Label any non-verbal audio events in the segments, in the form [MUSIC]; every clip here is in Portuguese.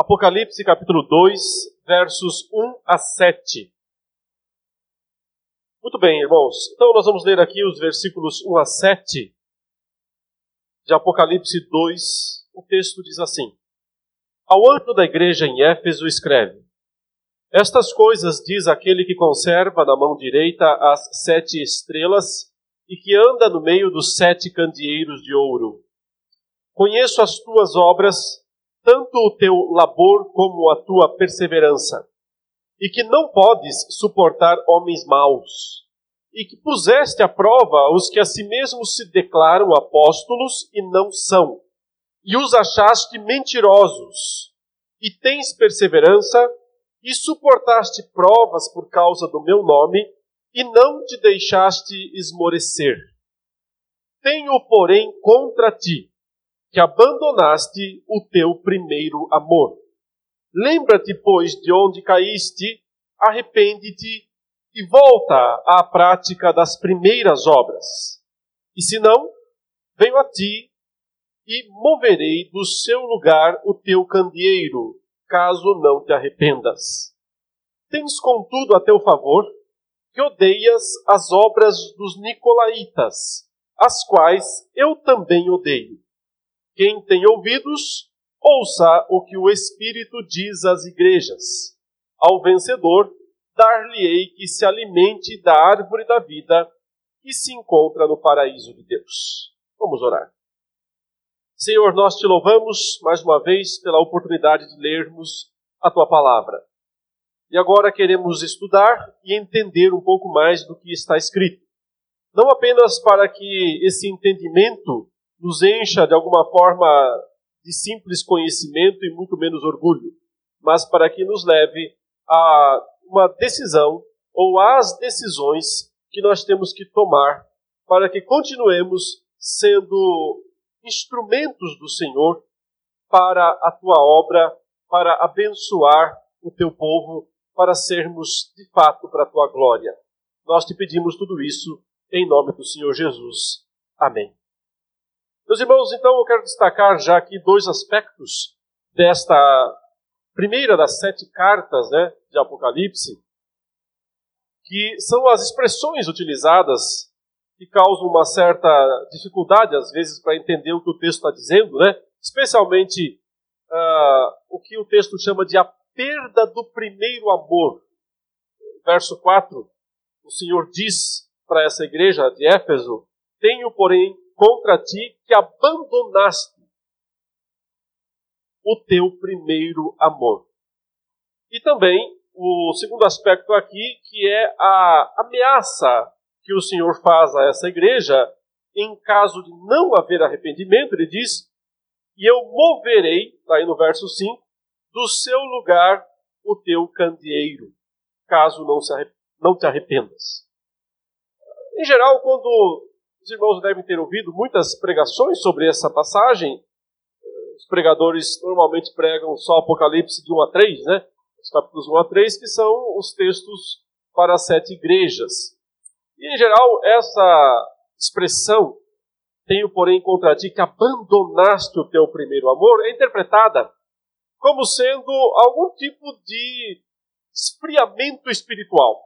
Apocalipse capítulo 2, versos 1 a 7. Muito bem, irmãos. Então nós vamos ler aqui os versículos 1 a 7 de Apocalipse 2. O texto diz assim: Ao anjo da igreja em Éfeso escreve: Estas coisas diz aquele que conserva na mão direita as sete estrelas e que anda no meio dos sete candeeiros de ouro. Conheço as tuas obras, tanto o teu labor como a tua perseverança, e que não podes suportar homens maus, e que puseste à prova os que a si mesmos se declaram apóstolos e não são, e os achaste mentirosos, e tens perseverança, e suportaste provas por causa do meu nome, e não te deixaste esmorecer. Tenho, porém, contra ti que abandonaste o teu primeiro amor. Lembra-te, pois, de onde caíste, arrepende-te e volta à prática das primeiras obras. E se não, venho a ti e moverei do seu lugar o teu candeeiro, caso não te arrependas. Tens, contudo, a teu favor que odeias as obras dos Nicolaitas, as quais eu também odeio. Quem tem ouvidos, ouça o que o Espírito diz às igrejas. Ao vencedor, dar-lhe-ei que se alimente da árvore da vida que se encontra no paraíso de Deus. Vamos orar. Senhor, nós te louvamos mais uma vez pela oportunidade de lermos a tua palavra. E agora queremos estudar e entender um pouco mais do que está escrito. Não apenas para que esse entendimento nos encha de alguma forma de simples conhecimento e muito menos orgulho, mas para que nos leve a uma decisão ou às decisões que nós temos que tomar para que continuemos sendo instrumentos do Senhor para a tua obra, para abençoar o teu povo, para sermos de fato para a tua glória. Nós te pedimos tudo isso em nome do Senhor Jesus. Amém. Meus irmãos, então eu quero destacar já aqui dois aspectos desta primeira das sete cartas né, de Apocalipse, que são as expressões utilizadas que causam uma certa dificuldade, às vezes, para entender o que o texto está dizendo, né? especialmente uh, o que o texto chama de a perda do primeiro amor. Verso 4, o Senhor diz para essa igreja de Éfeso: Tenho, porém, contra ti que abandonaste o teu primeiro amor. E também o segundo aspecto aqui, que é a ameaça que o Senhor faz a essa igreja, em caso de não haver arrependimento, ele diz: E eu moverei, está aí no verso 5, do seu lugar o teu candeeiro, caso não, se não te arrependas. Em geral, quando os irmãos devem ter ouvido muitas pregações sobre essa passagem. Os pregadores normalmente pregam só Apocalipse de 1 a 3, né? Os capítulos 1 a 3, que são os textos para as sete igrejas. E, em geral, essa expressão, tenho, porém, contra ti que abandonaste o teu primeiro amor, é interpretada como sendo algum tipo de esfriamento espiritual.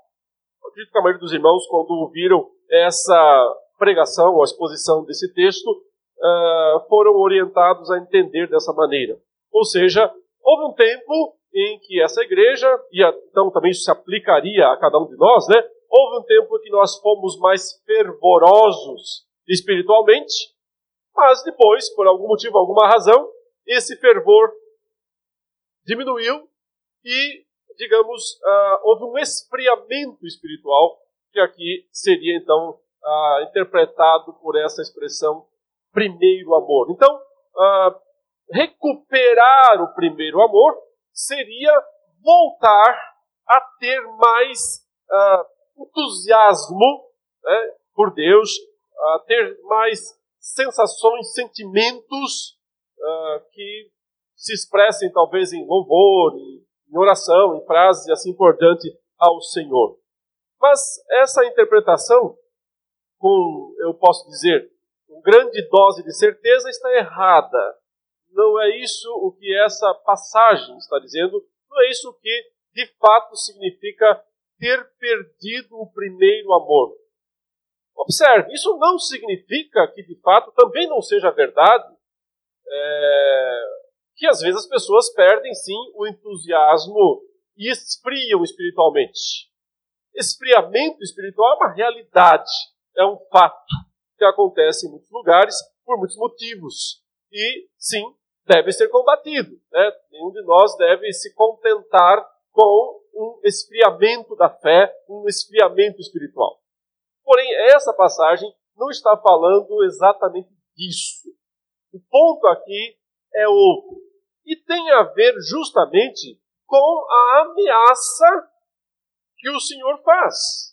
Eu acredito que a maioria dos irmãos, quando ouviram essa pregação ou a exposição desse texto uh, foram orientados a entender dessa maneira. Ou seja, houve um tempo em que essa igreja, e então também isso se aplicaria a cada um de nós, né? Houve um tempo em que nós fomos mais fervorosos espiritualmente, mas depois, por algum motivo, alguma razão, esse fervor diminuiu e, digamos, uh, houve um esfriamento espiritual, que aqui seria então ah, interpretado por essa expressão primeiro amor. Então, ah, recuperar o primeiro amor seria voltar a ter mais ah, entusiasmo né, por Deus, a ter mais sensações, sentimentos ah, que se expressem talvez em louvor, em, oração, em frases assim por diante ao Senhor. Mas essa interpretação com, eu posso dizer, com grande dose de certeza, está errada. não é isso o que essa passagem está dizendo, não é isso que de fato significa ter perdido o primeiro amor. Observe, isso não significa que de fato também não seja verdade é, que às vezes as pessoas perdem sim o entusiasmo e esfriam espiritualmente. Esfriamento espiritual é uma realidade, é um fato que acontece em muitos lugares por muitos motivos. E sim, deve ser combatido. Né? Nenhum de nós deve se contentar com um esfriamento da fé, um esfriamento espiritual. Porém, essa passagem não está falando exatamente disso. O ponto aqui é outro. E tem a ver justamente com a ameaça que o Senhor faz.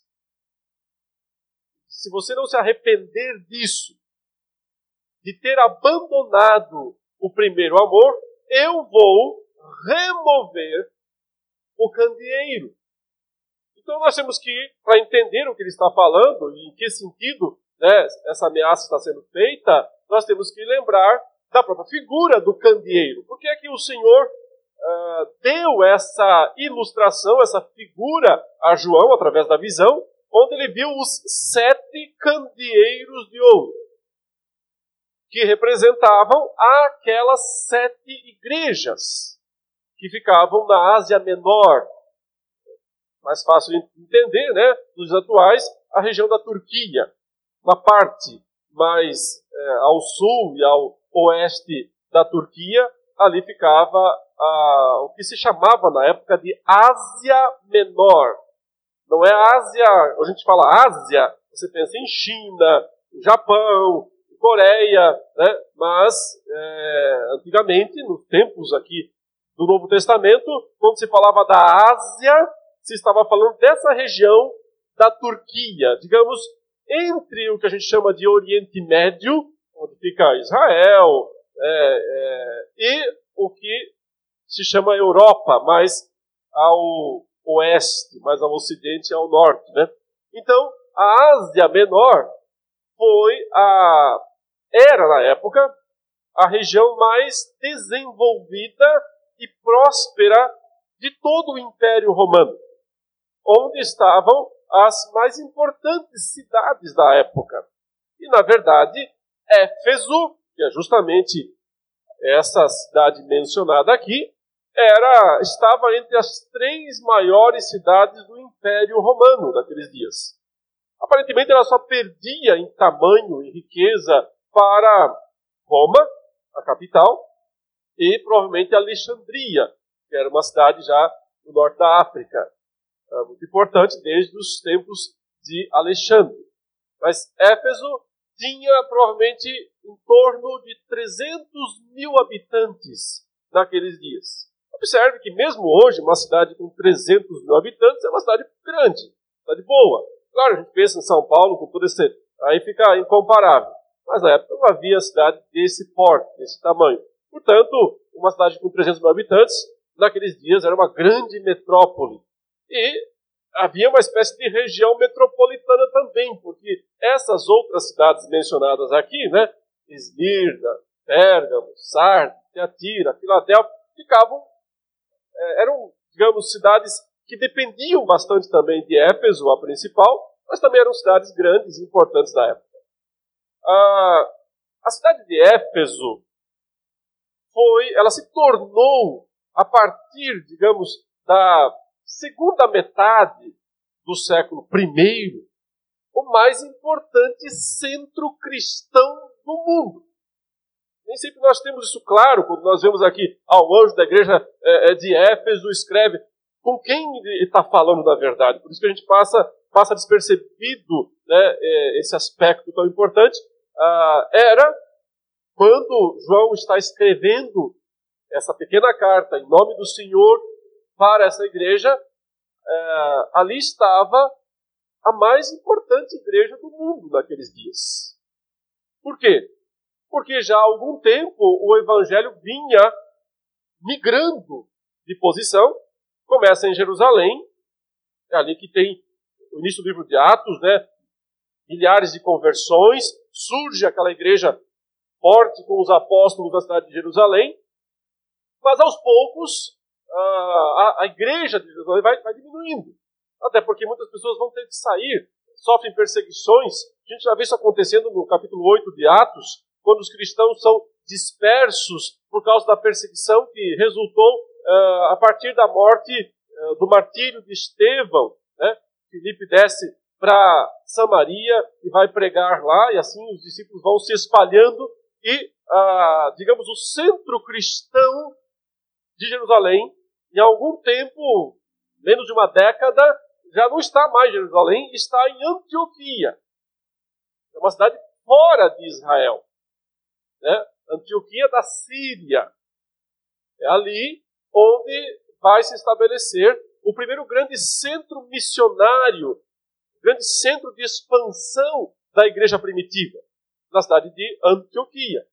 Se você não se arrepender disso, de ter abandonado o primeiro amor, eu vou remover o candeeiro. Então nós temos que, para entender o que ele está falando e em que sentido né, essa ameaça está sendo feita, nós temos que lembrar da própria figura do candeeiro. Por que é que o Senhor uh, deu essa ilustração, essa figura a João através da visão, onde ele viu os sete candeeiros de ouro, que representavam aquelas sete igrejas que ficavam na Ásia Menor. Mais fácil de entender, né? Nos atuais, a região da Turquia. Uma parte mais é, ao sul e ao oeste da Turquia, ali ficava a, o que se chamava na época de Ásia Menor. Não é Ásia, a gente fala Ásia, você pensa em China, Japão, Coreia, né? mas é, antigamente, nos tempos aqui do Novo Testamento, quando se falava da Ásia, se estava falando dessa região da Turquia, digamos, entre o que a gente chama de Oriente Médio, onde fica Israel, é, é, e o que se chama Europa, mais ao oeste, mais ao ocidente e ao norte. Né? Então, a Ásia Menor foi a era na época a região mais desenvolvida e próspera de todo o Império Romano, onde estavam as mais importantes cidades da época. E, na verdade, Éfeso, que é justamente essa cidade mencionada aqui, era estava entre as três maiores cidades do Império Romano daqueles dias. Aparentemente, ela só perdia em tamanho e riqueza para Roma, a capital, e provavelmente Alexandria, que era uma cidade já no norte da África, é muito importante desde os tempos de Alexandre. Mas Éfeso tinha provavelmente em torno de 300 mil habitantes naqueles dias. Observe que mesmo hoje, uma cidade com 300 mil habitantes é uma cidade grande, cidade boa. Claro, a gente pensa em São Paulo com todo esse... aí fica incomparável. Mas na época não havia cidade desse porte, desse tamanho. Portanto, uma cidade com 300 mil habitantes, naqueles dias era uma grande metrópole. E havia uma espécie de região metropolitana também, porque essas outras cidades mencionadas aqui, né, Esmirna, Pérgamo, Sardes, Teatira, Filadélfia, ficavam, eram, digamos, cidades que dependiam bastante também de Éfeso, a principal, mas também eram cidades grandes e importantes da época. Ah, a cidade de Éfeso foi, ela se tornou, a partir, digamos, da segunda metade do século I, o mais importante centro cristão do mundo. Nem sempre nós temos isso claro quando nós vemos aqui ao anjo da igreja é, é de Éfeso escreve com quem ele está falando da verdade. Por isso que a gente passa, passa despercebido né, é, esse aspecto tão importante. Ah, era quando João está escrevendo essa pequena carta em nome do Senhor para essa igreja, é, ali estava a mais importante igreja do mundo naqueles dias. Por quê? Porque já há algum tempo o evangelho vinha migrando de posição, começa em Jerusalém, é ali que tem o início do livro de Atos, né? milhares de conversões, surge aquela igreja forte com os apóstolos da cidade de Jerusalém, mas aos poucos a, a igreja de Jerusalém vai, vai diminuindo. Até porque muitas pessoas vão ter que sair, sofrem perseguições. A gente já vê isso acontecendo no capítulo 8 de Atos, quando os cristãos são dispersos por causa da perseguição que resultou uh, a partir da morte, uh, do martírio de Estevão. Né? Filipe desce para Samaria e vai pregar lá, e assim os discípulos vão se espalhando, e, uh, digamos, o centro cristão de Jerusalém, em algum tempo, menos de uma década, já não está mais em Jerusalém, está em Antioquia. É uma cidade fora de Israel. Né? Antioquia da Síria. É ali onde vai se estabelecer o primeiro grande centro missionário, grande centro de expansão da igreja primitiva, na cidade de Antioquia,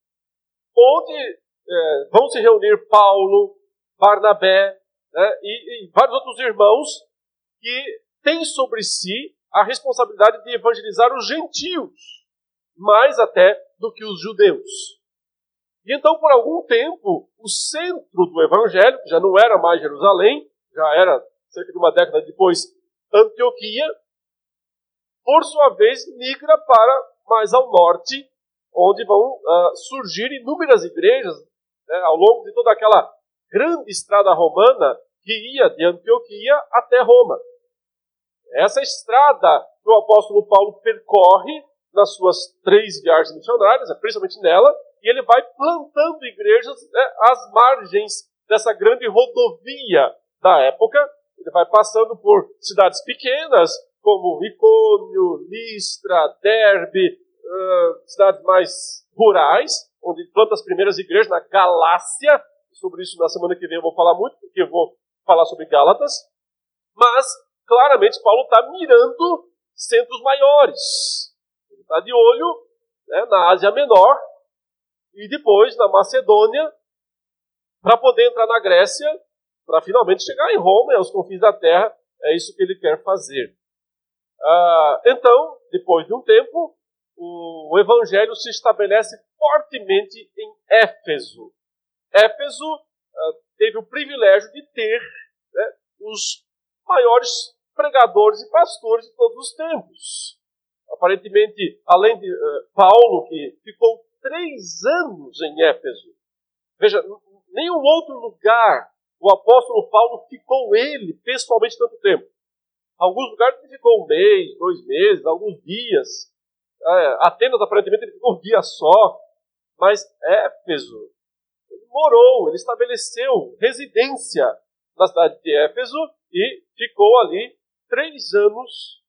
onde é, vão se reunir Paulo, Barnabé né, e, e vários outros irmãos que têm sobre si a responsabilidade de evangelizar os gentios, mais até do que os judeus. E então, por algum tempo, o centro do evangelho, que já não era mais Jerusalém, já era cerca de uma década depois Antioquia, por sua vez migra para mais ao norte, onde vão uh, surgir inúmeras igrejas né, ao longo de toda aquela grande estrada romana que ia de Antioquia até Roma. Essa estrada que o apóstolo Paulo percorre nas suas três viagens missionárias, principalmente nela, e ele vai plantando igrejas né, às margens dessa grande rodovia da época. Ele vai passando por cidades pequenas, como Icônio, Listra, Derbe, uh, cidades mais rurais, onde planta as primeiras igrejas na Galácia. Sobre isso na semana que vem eu vou falar muito, porque eu vou falar sobre Gálatas. Mas, claramente, Paulo está mirando centros maiores. Ele está de olho né, na Ásia Menor, e depois na Macedônia, para poder entrar na Grécia, para finalmente chegar em Roma aos confins da terra. É isso que ele quer fazer. Ah, então, depois de um tempo, o, evangelho se estabelece fortemente em Éfeso. Éfeso ah, teve o privilégio de ter né, os maiores pregadores e pastores de todos os tempos. Aparentemente, além de uh, Paulo, que ficou três anos em Éfeso. Veja, nenhum outro lugar o apóstolo Paulo ficou ele pessoalmente tanto tempo. Alguns lugares ele ficou um mês, dois meses, alguns dias. É, Atenas, aparentemente, ele ficou um dia só. Mas Éfeso, ele morou, ele estabeleceu residência na cidade de Éfeso e ficou ali três anos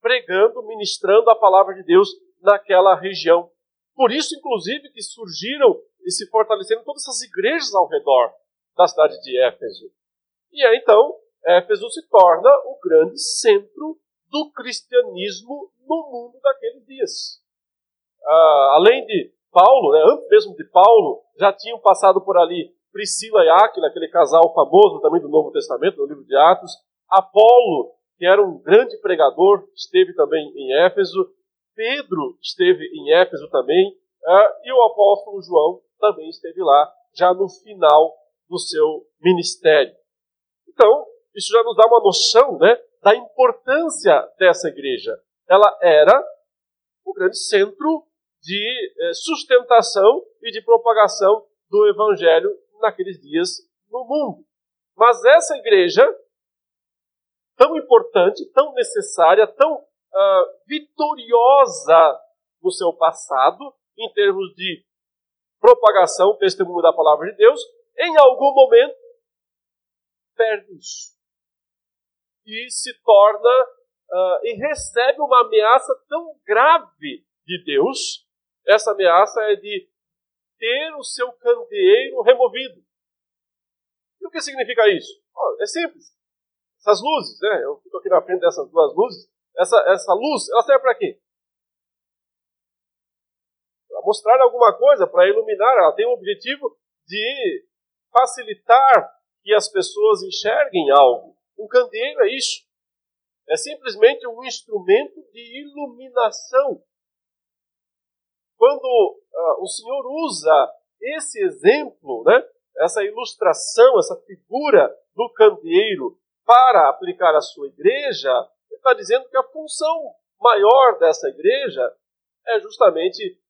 pregando, ministrando a palavra de Deus naquela região por isso, inclusive, que surgiram e se fortaleceram todas essas igrejas ao redor da cidade de Éfeso. E aí, então, Éfeso se torna o grande centro do cristianismo no mundo daqueles dias. Ah, além de Paulo, né, antes mesmo de Paulo, já tinham passado por ali Priscila e Áquila, aquele casal famoso também do Novo Testamento, no livro de Atos. Apolo, que era um grande pregador, esteve também em Éfeso. Pedro esteve em Éfeso também, uh, e o apóstolo João também esteve lá, já no final do seu ministério. Então, isso já nos dá uma noção né, da importância dessa igreja. Ela era o grande centro de eh, sustentação e de propagação do evangelho naqueles dias no mundo. Mas essa igreja, tão importante, tão necessária, tão uh, vitoriosa no seu passado, em termos de propagação, testemunho da palavra de Deus, em algum momento perde isso. E se torna uh, e recebe uma ameaça tão grave de Deus. Essa ameaça é de ter o seu candeeiro removido. E o que significa isso? Oh, é simples. Essas luzes, né? Eu fico aqui na frente dessas duas luzes essa, essa luz, ela serve para quê? Para mostrar alguma coisa, para iluminar. Ela tem o objetivo de facilitar que as pessoas enxerguem algo. Um candeeiro é isso. É simplesmente um instrumento de iluminação. quando uh, o Senhor usa esse exemplo, né, essa ilustração, essa figura do candeeiro para aplicar à sua igreja, está dizendo que a função maior dessa igreja é justamente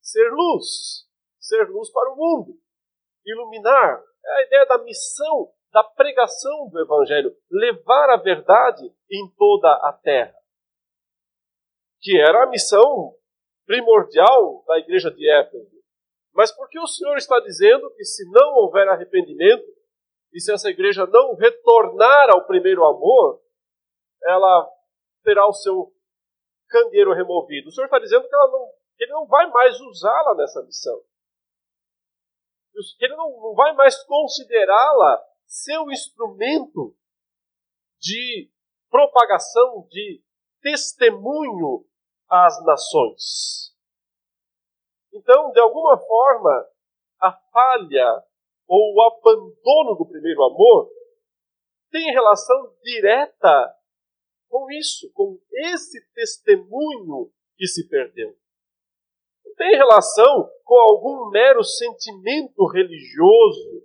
ser luz, ser luz para o mundo, iluminar. É a ideia da missão, da pregação do Evangelho, levar a verdade em toda a terra. Que era a missão primordial da igreja de Éfeso. Mas por que o Senhor está dizendo que se não houver arrependimento, e se essa igreja não retornar ao primeiro amor, ela terá o seu candeeiro removido? O Senhor está dizendo que, não, que ele não vai mais usá-la nessa missão. Que ele não, não vai mais considerá-la seu instrumento de propagação, de testemunho às nações. Então, de alguma forma, a falha ou o abandono do primeiro amor tem relação direta com isso, com esse testemunho que se perdeu. Não tem relação com algum mero sentimento religioso.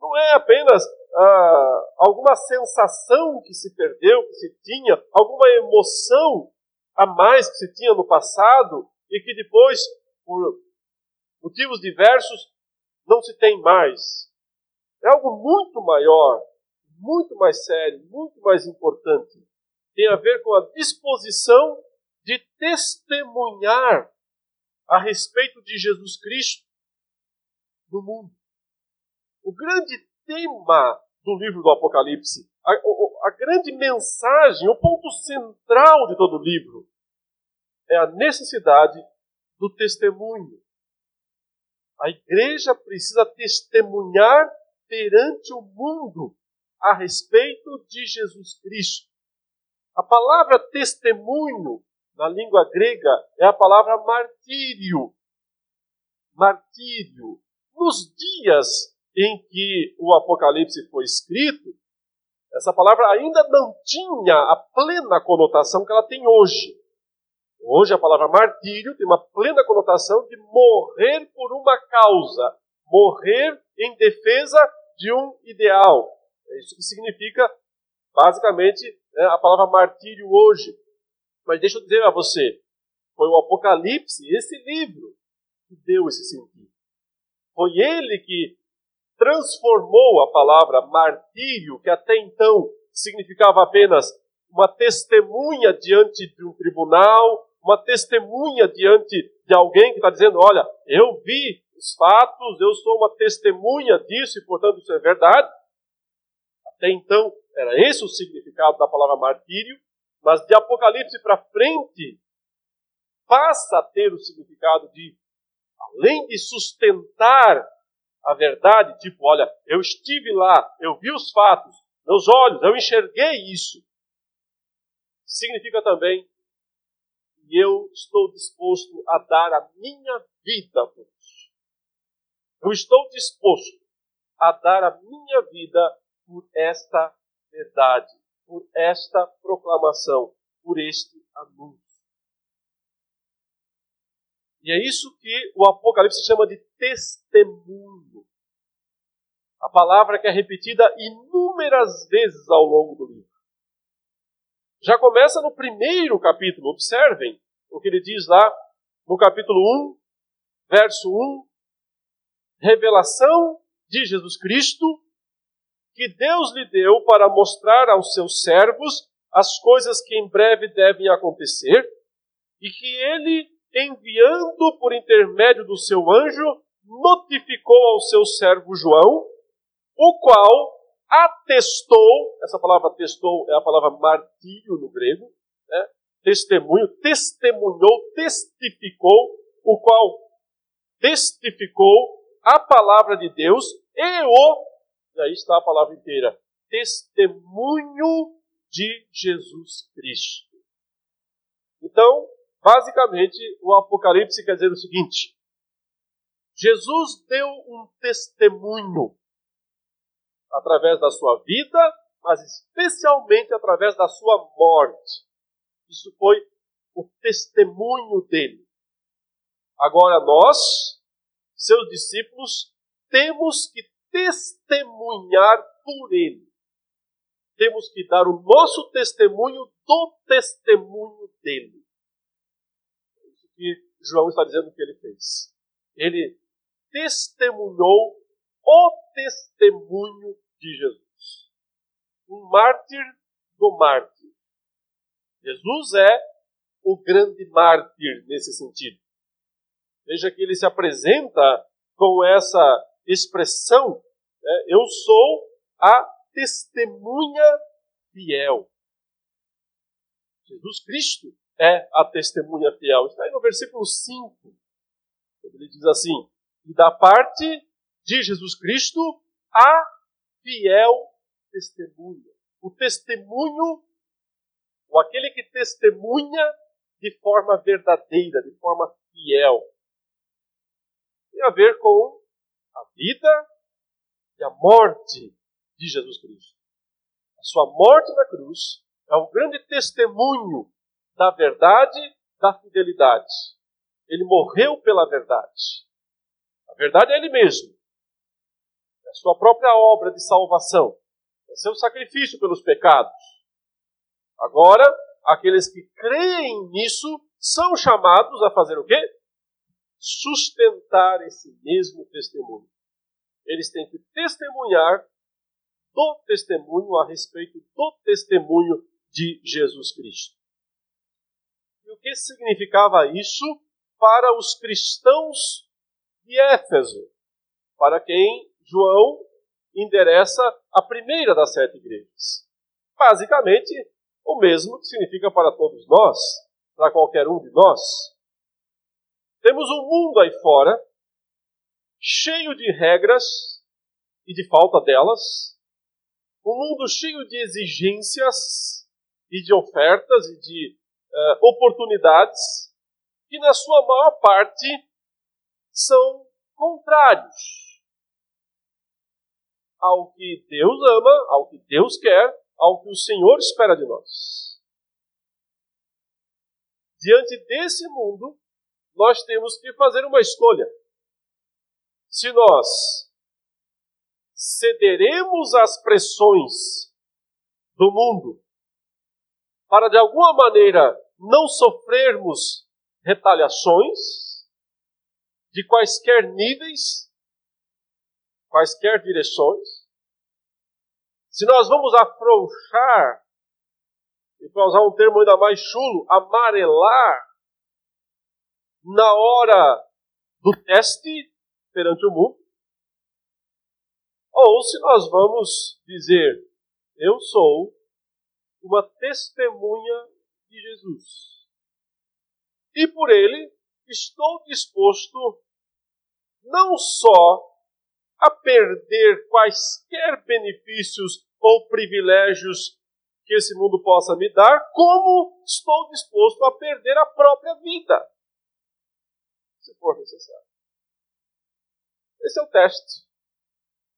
Não é apenas ah, alguma sensação que se perdeu, que se tinha, alguma emoção a mais que se tinha no passado e que depois, por motivos diversos, não se tem mais. É algo muito maior, muito mais sério, muito mais importante. Tem a ver com a disposição de testemunhar a respeito de Jesus Cristo no mundo. O grande tema do livro do Apocalipse a, a, grande mensagem, o ponto central de todo o livro, é a necessidade do testemunho. A igreja precisa testemunhar perante o mundo a respeito de Jesus Cristo. A palavra testemunho, na língua grega, é a palavra martírio. Martírio. Nos dias em que o Apocalipse foi escrito, essa palavra ainda não tinha a plena conotação que ela tem hoje. Hoje a palavra martírio tem uma plena conotação de morrer por uma causa, morrer em defesa de um ideal. É isso que significa, basicamente, né, a palavra martírio hoje. Mas deixa eu dizer a você, foi o Apocalipse, esse livro, que deu esse sentido. Foi ele que transformou a palavra martírio, que até então significava apenas uma testemunha diante de um tribunal, uma testemunha diante de alguém que está dizendo: Olha, eu vi os fatos, eu sou uma testemunha disso e, portanto, isso é verdade. Até então, era esse o significado da palavra martírio, mas de Apocalipse para frente, passa a ter o significado de, além de sustentar a verdade, tipo, olha, eu estive lá, eu vi os fatos, meus olhos, eu enxerguei isso. Significa também que eu estou disposto a dar a minha vida por isso. Eu estou disposto a dar a minha vida por esta verdade, por esta proclamação, por este anúncio. E é isso que o Apocalipse chama de testemunho. A palavra que é repetida inúmeras vezes ao longo do livro. Já começa no primeiro capítulo, observem o que ele diz lá no capítulo 1, verso 1. Revelação de Jesus Cristo, que Deus lhe deu para mostrar aos seus servos as coisas que em breve devem acontecer, e que ele enviando por intermédio do seu anjo, notificou ao seu servo João, o qual atestou, essa palavra atestou é a palavra martírio no grego, né? testemunho, testemunhou, testificou, o qual testificou a palavra de Deus e o, e aí está a palavra inteira, testemunho de Jesus Cristo. Então, Basicamente, o Apocalipse quer dizer o seguinte: Jesus deu um testemunho através da sua vida, mas especialmente através da sua morte. Isso foi o testemunho dele. Agora nós, seus discípulos, temos que testemunhar por ele. Temos que dar o nosso testemunho do testemunho dele. É isso que João está dizendo que ele fez. Ele testemunhou o testemunho de Jesus. Um mártir do mártir. Jesus é o grande mártir nesse sentido. Veja que ele se apresenta com essa expressão: né? eu sou a testemunha fiel. Jesus Cristo é a testemunha fiel. Está aí no versículo 5. Ele diz assim: E da parte de Jesus Cristo, a fiel testemunha. O testemunho, ou aquele que testemunha de forma verdadeira, de forma fiel. Tem a ver com a vida e a morte de Jesus Cristo. A sua morte na cruz é um grande testemunho da verdade, da fidelidade. Ele morreu pela verdade. A verdade é Ele mesmo. É a sua própria obra de salvação. É seu sacrifício pelos pecados. Agora, aqueles que creem nisso são chamados a fazer o quê? Sustentar esse mesmo testemunho. Eles têm que testemunhar do testemunho a respeito do testemunho de Jesus Cristo. E o que significava isso para os cristãos de Éfeso, para quem João endereça a primeira das sete igrejas? Basicamente, o mesmo que significa para todos nós, para qualquer um de nós. Temos um mundo aí fora, cheio de regras e de falta delas, um mundo cheio de exigências e de ofertas e de uh, oportunidades que, na sua maior parte, são contrários ao que Deus ama, ao que Deus quer, ao que o Senhor espera de nós. Diante desse mundo, nós temos que fazer uma escolha. Se nós cederemos às pressões do mundo para de alguma maneira não sofrermos retaliações de quaisquer níveis, quaisquer direções. Se nós vamos afrouxar, e para usar um termo ainda mais chulo, amarelar na hora do teste perante o mundo, ou se nós vamos dizer, eu sou uma testemunha de Jesus. E por ele estou disposto não só a perder quaisquer benefícios ou privilégios que esse mundo possa me dar, como estou disposto a perder a própria vida, se for necessário. Esse é o teste.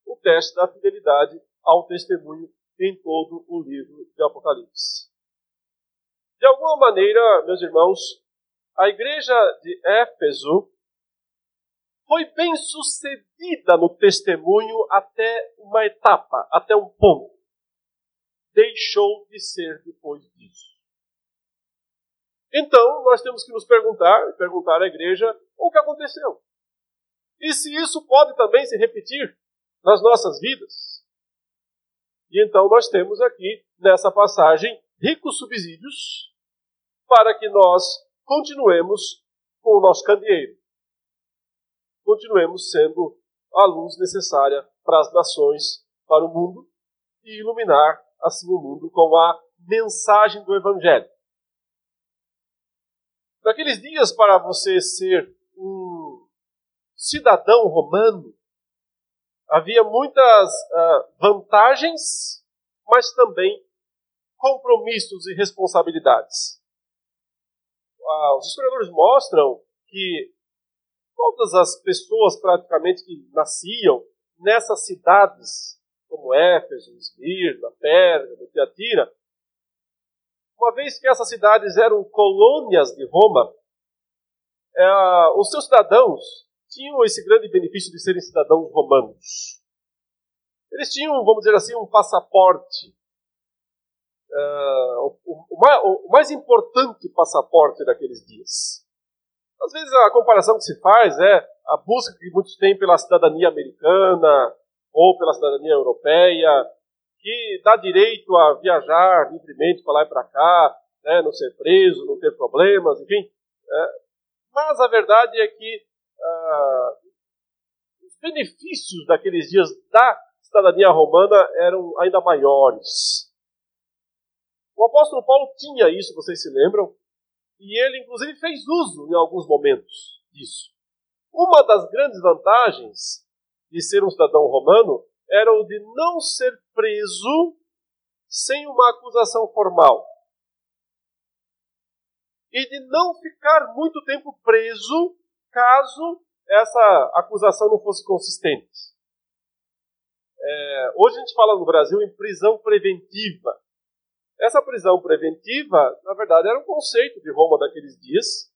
O teste da fidelidade ao testemunho em todo o livro de Apocalipse. De alguma maneira, meus irmãos, a igreja de Éfeso foi bem sucedida no testemunho até uma etapa, até um ponto. Deixou de ser depois disso. Então, nós temos que nos perguntar, perguntar à igreja, o que aconteceu? E se isso pode também se repetir nas nossas vidas? E então nós temos aqui, nessa passagem, ricos subsídios para que nós continuemos com o nosso candeeiro. Continuemos sendo a luz necessária para as nações, para o mundo, e iluminar assim o mundo com a mensagem do Evangelho. Naqueles dias, para você ser cidadão romano, havia muitas uh, vantagens, mas também compromissos e responsabilidades. Uh, os historiadores mostram que todas as pessoas praticamente que nasciam nessas cidades, como Éfeso, Esmirna, Pérgamo, Tiatira, uma vez que essas cidades eram colônias de Roma, é, os seus cidadãos tinham esse grande benefício de serem cidadãos romanos. Eles tinham, vamos dizer assim, um passaporte. Uh, o, o, mais, o, mais, importante passaporte daqueles dias. Às vezes a comparação que se faz é a busca que muitos têm pela cidadania americana ou pela cidadania europeia, que dá direito a viajar livremente para lá e para cá, né, não ser preso, não ter problemas, enfim. É, mas a verdade é que ah, os benefícios daqueles dias da cidadania romana eram ainda maiores. O apóstolo Paulo tinha isso, vocês se lembram? E ele, inclusive, fez uso em alguns momentos disso. Uma das grandes vantagens de ser um cidadão romano era o de não ser preso sem uma acusação formal. E de não ficar muito tempo preso caso essa acusação não fosse consistente. É, hoje a gente fala no Brasil em prisão preventiva. Essa prisão preventiva, na verdade, era um conceito de Roma daqueles dias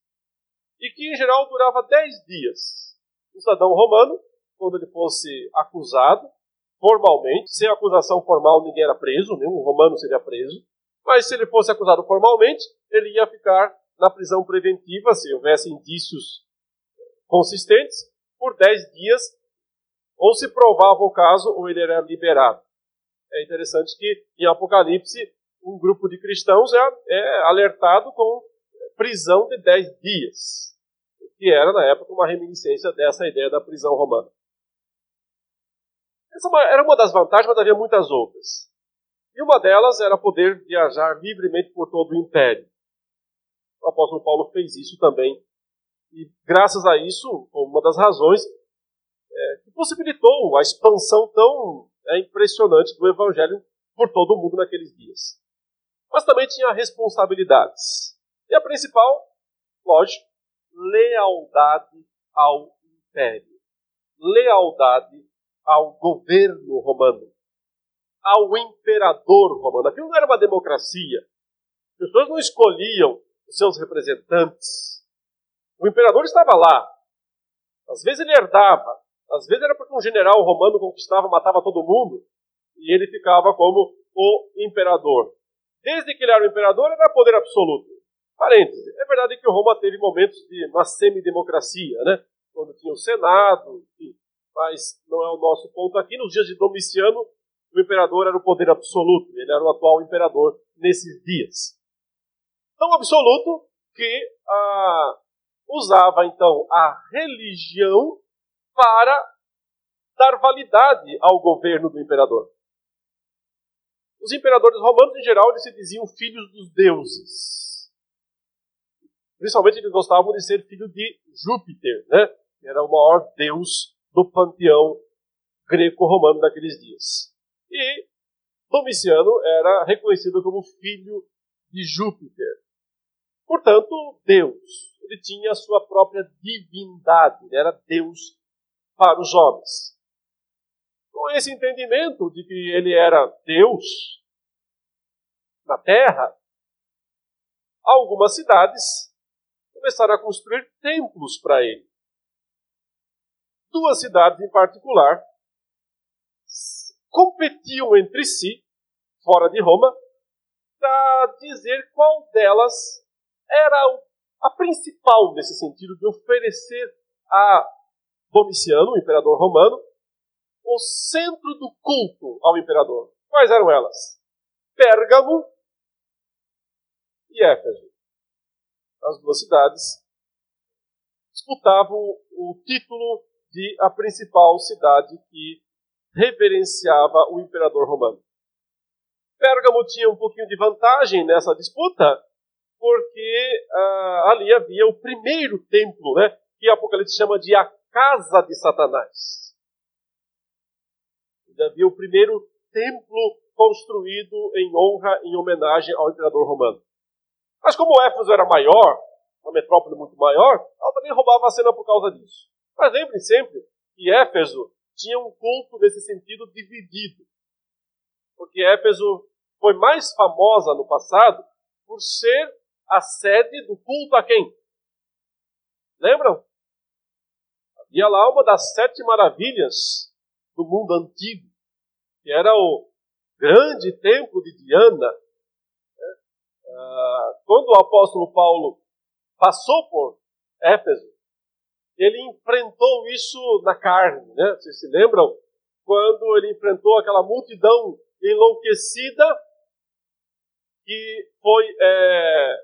e que, em geral, durava 10 dias. O cidadão romano, quando ele fosse acusado, formalmente, sem acusação formal ninguém era preso, nenhum romano seria preso, mas se ele fosse acusado formalmente, ele ia ficar na prisão preventiva, se houvesse indícios consistentes, por 10 dias, ou se provava o caso, ou ele era liberado. É interessante que em Apocalipse, um grupo de cristãos é, é alertado com prisão de 10 dias, que era, na época, uma reminiscência dessa ideia da prisão romana. Essa era uma das vantagens, mas havia muitas outras. E uma delas era poder viajar livremente por todo o império. O apóstolo Paulo fez isso também. E graças a isso, uma das razões é, que possibilitou a expansão tão é, impressionante do evangelho por todo o mundo naqueles dias. Mas também tinha responsabilidades. E a principal, lógico, lealdade ao império. Lealdade ao governo romano, ao imperador romano. Aquilo não era uma democracia. As pessoas não escolhiam os seus representantes. O imperador estava lá. Às vezes ele herdava, às vezes era porque um general romano conquistava, matava todo mundo, e ele ficava como o imperador. Desde que ele era o imperador, era poder absoluto. Parêntese, é verdade que Roma teve momentos de uma semidemocracia, né? Quando tinha o Senado, enfim, mas não é o nosso ponto aqui. Nos dias de Domiciano, o imperador era o poder absoluto, ele era o atual imperador nesses dias. Tão absoluto que ah, usava então a religião para dar validade ao governo do imperador. Os imperadores romanos, em geral, eles se diziam filhos dos deuses. Principalmente eles gostavam de ser filho de Júpiter, né? que era o maior deus do panteão greco-romano daqueles dias. E Domiciano era reconhecido como filho de Júpiter. Portanto, Deus. Ele tinha a sua própria divindade, ele era Deus para os homens. Com esse entendimento de que ele era Deus na terra, algumas cidades começaram a construir templos para ele duas cidades em particular competiam entre si, fora de Roma, para dizer qual delas era a principal nesse sentido de oferecer a Domiciano, o imperador romano, o centro do culto ao imperador. Quais eram elas? Pérgamo e Éfeso. As duas cidades disputavam o título de a principal cidade que reverenciava o imperador romano. Pérgamo tinha um pouquinho de vantagem nessa disputa, porque ah, ali havia o primeiro templo, né, que Apocalipse chama de a casa de Satanás. Havia o primeiro templo construído em honra, em homenagem ao imperador romano. Mas como Éfeso era maior, uma metrópole muito maior, ela também roubava a cena por causa disso. Mas lembre sempre que Éfeso tinha um culto nesse sentido dividido. Porque Éfeso foi mais famosa no passado por ser a sede do culto a quem? Lembram? Havia lá uma das sete maravilhas do mundo antigo, que era o grande templo de Diana. Ah, quando o apóstolo Paulo passou por Éfeso, ele enfrentou isso na carne. Né? Vocês se lembram? Quando ele enfrentou aquela multidão enlouquecida que foi é,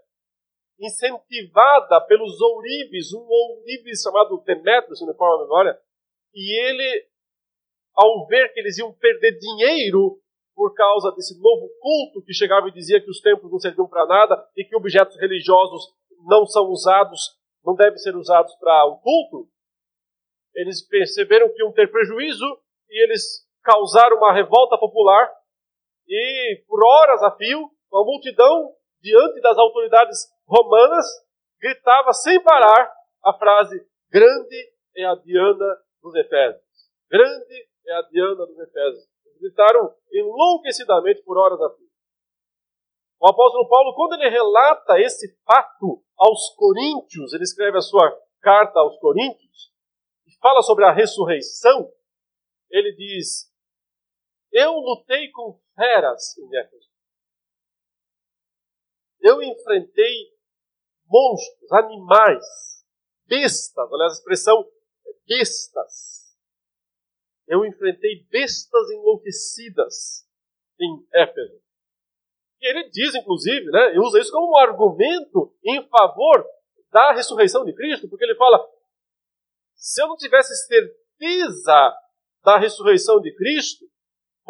incentivada pelos ourives, um ourives chamado Demetrius, se não me for a memória, e ele, ao ver que eles iam perder dinheiro por causa desse novo culto que chegava e dizia que os templos não serviam para nada e que objetos religiosos não são usados, não devem ser usados para o culto, eles perceberam que iam ter prejuízo e eles causaram uma revolta popular e, por horas a fio, uma multidão diante das autoridades romanas gritava sem parar a frase: Grande é a Diana dos Efésios. Grande é a Diana dos Efésios. Gritaram enlouquecidamente por horas a fio. O apóstolo Paulo, quando ele relata esse fato aos Coríntios, ele escreve a sua carta aos Coríntios, e fala sobre a ressurreição, ele diz: Eu lutei com feras em Éfeso. Eu enfrentei monstros, animais, bestas, olha a expressão bestas. Eu enfrentei bestas enlouquecidas em Éfeso. E ele diz, inclusive, né, e usa isso como um argumento em favor da ressurreição de Cristo, porque ele fala: se eu não tivesse certeza da ressurreição de Cristo,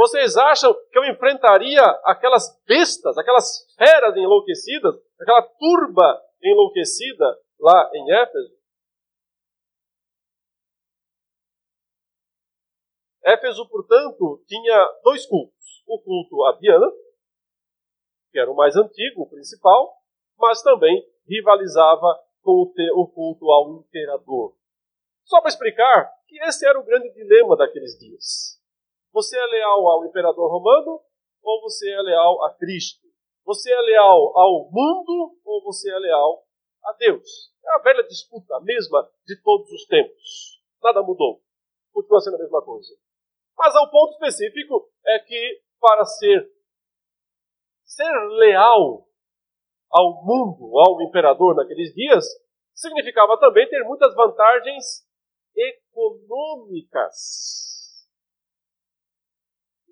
vocês acham que eu enfrentaria aquelas bestas, aquelas feras enlouquecidas, aquela turba enlouquecida lá em Éfeso? Éfeso, portanto, tinha dois cultos. O culto a Diana, que era o mais antigo, o principal, mas também rivalizava com o culto ao imperador. Só para explicar que esse era o grande dilema daqueles dias. Você é leal ao imperador romano ou você é leal a Cristo? Você é leal ao mundo ou você é leal a Deus? É a velha disputa, a mesma de todos os tempos. Nada mudou. Continua sendo a mesma coisa. Mas ao ponto específico é que para ser ser leal ao mundo, ao imperador naqueles dias, significava também ter muitas vantagens econômicas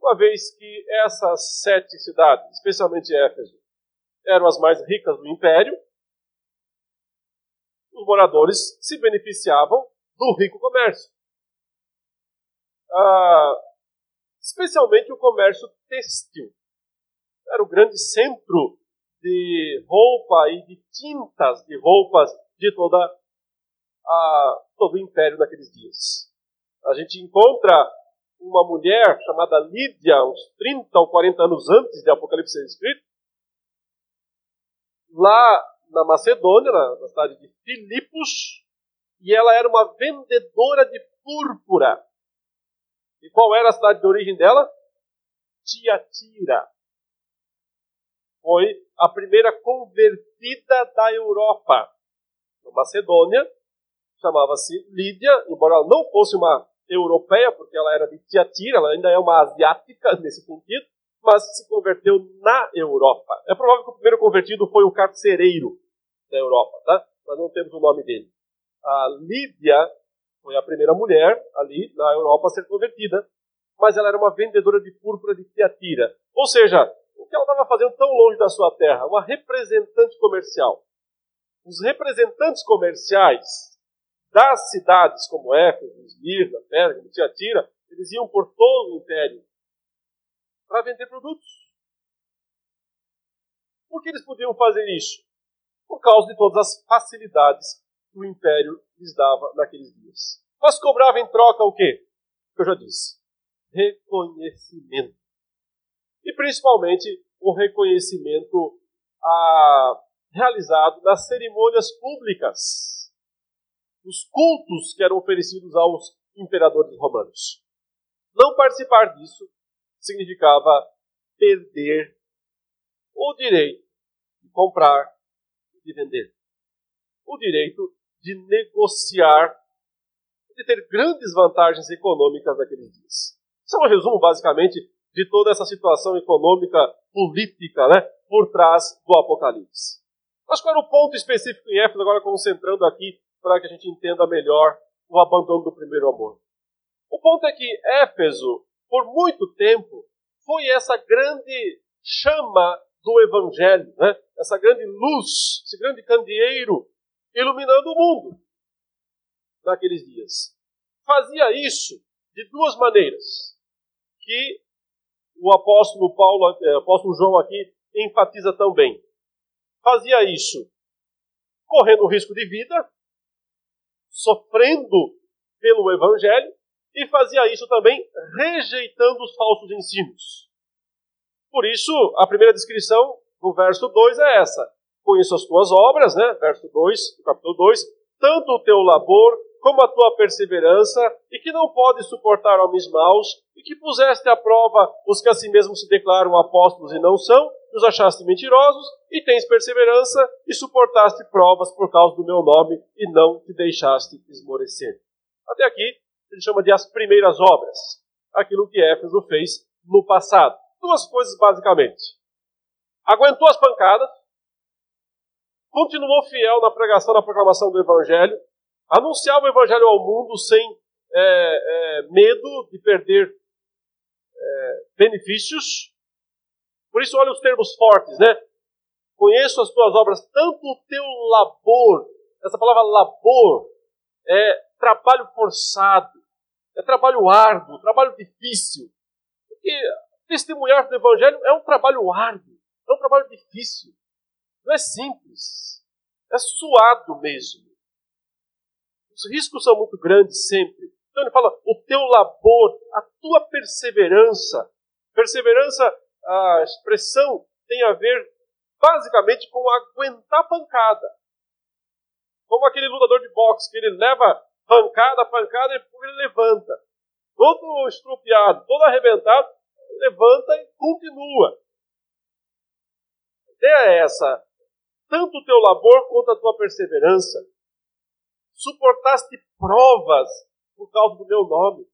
uma vez que essas sete cidades, especialmente Éfeso, eram as mais ricas do império, os moradores se beneficiavam do rico comércio. Ah, especialmente o comércio têxtil. Era o grande centro de roupa e de tintas de roupas de toda a, todo o império naqueles dias. A gente encontra uma mulher chamada Lídia, uns 30 ou 40 anos antes de Apocalipse ser escrito, lá na Macedônia, na cidade de Filipos, e ela era uma vendedora de púrpura. E qual era a cidade de origem dela? Tiatira. Foi a primeira convertida da Europa. Na Macedônia, chamava-se Lídia, embora ela não fosse uma europeia, porque ela era de Tiatira, ela ainda é uma asiática [LAUGHS] nesse sentido, mas se converteu na Europa. É provável que o primeiro convertido foi o carcereiro da Europa, tá? Nós não temos o nome dele. A Lídia foi a primeira mulher ali na Europa a ser convertida, mas ela era uma vendedora de púrpura de Tiatira. Ou seja, o que ela estava fazendo tão longe da sua terra? Uma representante comercial. Os representantes comerciais das cidades como Éfeso, Esmirna, Pérgamo, Tiatira, eles iam por todo o império para vender produtos. Por que eles podiam fazer isso? Por causa de todas as facilidades que o império lhes dava naqueles dias. Mas cobrava em troca o quê? Que eu já disse. Reconhecimento. E principalmente o reconhecimento ah, realizado nas cerimônias públicas os cultos que eram oferecidos aos imperadores romanos. Não participar disso significava perder o direito de comprar e de vender, o direito de negociar, de ter grandes vantagens econômicas naqueles dias. Isso é um resumo, basicamente, de toda essa situação econômica, política, né, por trás do Apocalipse. Mas qual era o ponto específico em Éfeso, agora concentrando aqui, para que a gente entenda melhor o abandono do primeiro amor? O ponto é que Éfeso, por muito tempo, foi essa grande chama do Evangelho, né? essa grande luz, esse grande candeeiro iluminando o mundo naqueles dias. Fazia isso de duas maneiras, que o apóstolo Paulo, o eh, apóstolo João aqui enfatiza também. Fazia isso correndo risco de vida, sofrendo pelo evangelho e fazia isso também rejeitando os falsos ensinos. Por isso, a primeira descrição do verso 2 é essa: Conheço as tuas obras, né? Verso 2, capítulo 2, tanto o teu labor como a tua perseverança, e que não podes suportar homens maus, e que puseste à prova os que a si mesmos se declaram apóstolos e não são, os achaste mentirosos, e tens perseverança, e suportaste provas por causa do meu nome, e não te deixaste esmorecer. Até aqui, ele chama de as primeiras obras, aquilo que Éfeso fez no passado. Duas coisas basicamente. Aguentou as pancadas, continuou fiel na pregação, na proclamação do Evangelho, anunciava o Evangelho ao mundo sem é, é, medo de perder é, benefícios. Por isso, olha os termos fortes, né? Conheço as tuas obras, tanto o teu labor, essa palavra labor é trabalho forçado, é trabalho árduo, trabalho difícil. Porque testemunhar do Evangelho é um trabalho árduo, é um trabalho difícil. Não é simples, é suado mesmo. Os riscos são muito grandes sempre. Então ele fala: o teu labor, a tua perseverança. Perseverança, a expressão tem a ver basicamente com aguentar pancada. Como aquele lutador de boxe que ele leva pancada, pancada e ele levanta. Todo estrupiado, todo arrebentado, levanta e continua. A ideia é essa. Tanto o teu labor quanto a tua perseverança. Suportaste provas por causa do meu nome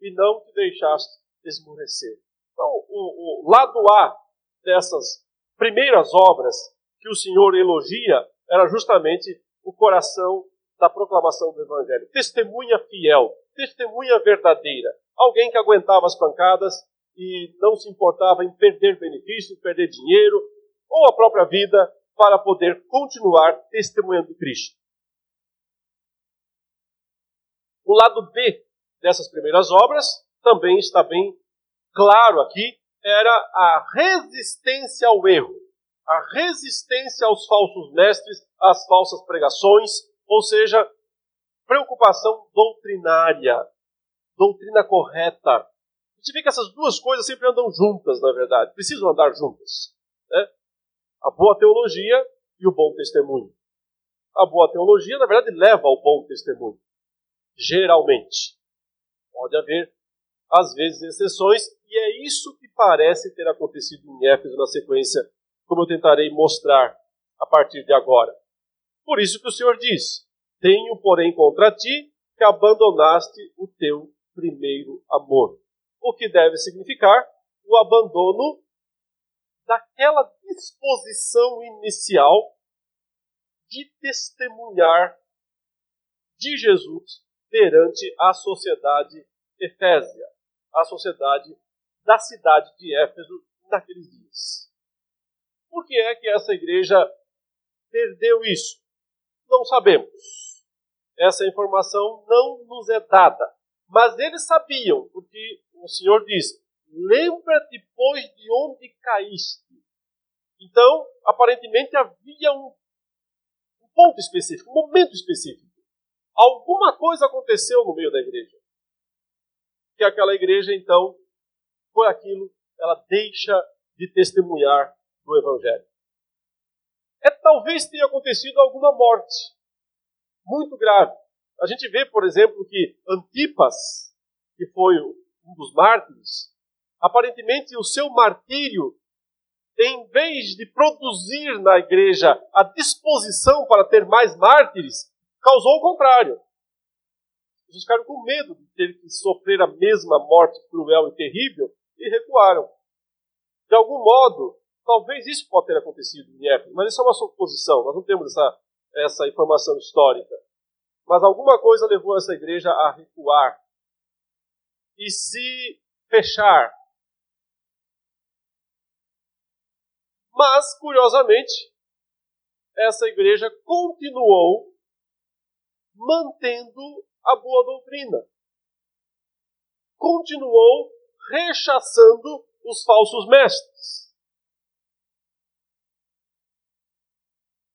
e não te deixaste esmorecer. Então, o, o lado A dessas primeiras obras que o Senhor elogia era justamente o coração da proclamação do Evangelho. Testemunha fiel, testemunha verdadeira. Alguém que aguentava as pancadas e não se importava em perder benefício, perder dinheiro ou a própria vida para poder continuar testemunhando Cristo. O lado B dessas primeiras obras também está bem claro aqui, era a resistência ao erro, a resistência aos falsos mestres, às falsas pregações, ou seja, preocupação doutrinária, doutrina correta. A gente vê que essas duas coisas sempre andam juntas, na verdade, precisam andar juntas. Né? A boa teologia e o bom testemunho. A boa teologia, na verdade, leva ao bom testemunho. Geralmente. Pode haver, às vezes, exceções, e é isso que parece ter acontecido em Éfeso na sequência, como eu tentarei mostrar a partir de agora. Por isso que o Senhor diz: Tenho, porém, contra ti que abandonaste o teu primeiro amor. O que deve significar o abandono daquela disposição inicial de testemunhar de Jesus perante a sociedade efésia, a sociedade da cidade de Éfeso naqueles dias. Por que é que essa igreja perdeu isso? Não sabemos. Essa informação não nos é dada. Mas eles sabiam, porque o Senhor diz: Lembra-te, pois, de onde caíste. Então, aparentemente havia um, um ponto específico, um momento específico. Alguma coisa aconteceu no meio da igreja. Que aquela igreja, então, foi aquilo, ela deixa de testemunhar do Evangelho é talvez tenha acontecido alguma morte muito grave. A gente vê, por exemplo, que Antipas, que foi um dos mártires, aparentemente o seu martírio, em vez de produzir na igreja a disposição para ter mais mártires, causou o contrário. Eles ficaram com medo de ter que sofrer a mesma morte cruel e terrível e recuaram. De algum modo, talvez isso pode ter acontecido em Éfeso, mas isso é uma suposição, nós não temos essa, essa informação histórica. Mas alguma coisa levou essa igreja a recuar e se fechar. Mas, curiosamente, essa igreja continuou mantendo a boa doutrina. Continuou rechaçando os falsos mestres.